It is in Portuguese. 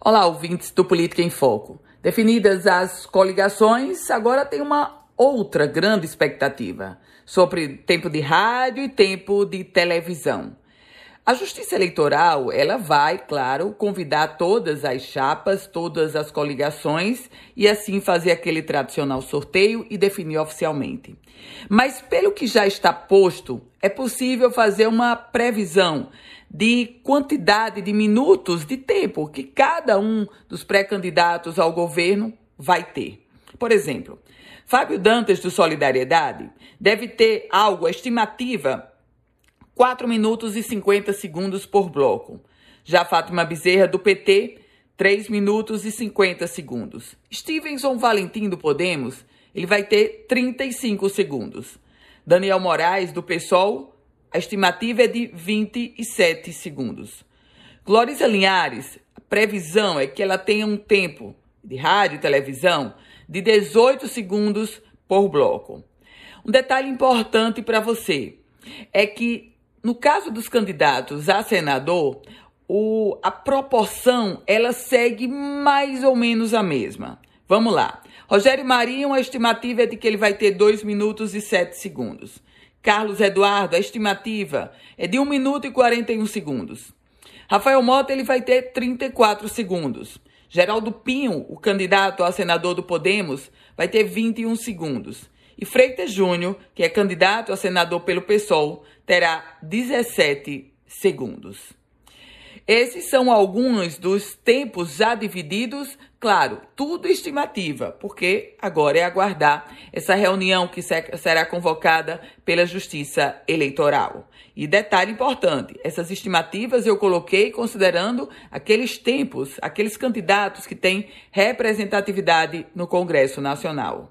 Olá, ouvintes do Política em Foco. Definidas as coligações, agora tem uma outra grande expectativa sobre tempo de rádio e tempo de televisão. A Justiça Eleitoral, ela vai, claro, convidar todas as chapas, todas as coligações e assim fazer aquele tradicional sorteio e definir oficialmente. Mas pelo que já está posto, é possível fazer uma previsão de quantidade de minutos de tempo que cada um dos pré-candidatos ao governo vai ter. Por exemplo, Fábio Dantas do Solidariedade deve ter algo, a estimativa 4 minutos e 50 segundos por bloco. Já Fátima Bezerra, do PT, 3 minutos e 50 segundos. Stevenson Valentim, do Podemos, ele vai ter 35 segundos. Daniel Moraes, do PSOL, a estimativa é de 27 segundos. Glória Linhares, a previsão é que ela tenha um tempo de rádio e televisão de 18 segundos por bloco. Um detalhe importante para você é que no caso dos candidatos a senador, o, a proporção ela segue mais ou menos a mesma. Vamos lá. Rogério Marinho, a estimativa é de que ele vai ter 2 minutos e 7 segundos. Carlos Eduardo, a estimativa é de 1 minuto e 41 segundos. Rafael Mota, ele vai ter 34 segundos. Geraldo Pinho, o candidato a senador do Podemos, vai ter 21 segundos. E Freitas Júnior, que é candidato a senador pelo PSOL, terá 17 segundos. Esses são alguns dos tempos já divididos, claro, tudo estimativa, porque agora é aguardar essa reunião que será convocada pela Justiça Eleitoral. E detalhe importante: essas estimativas eu coloquei considerando aqueles tempos, aqueles candidatos que têm representatividade no Congresso Nacional.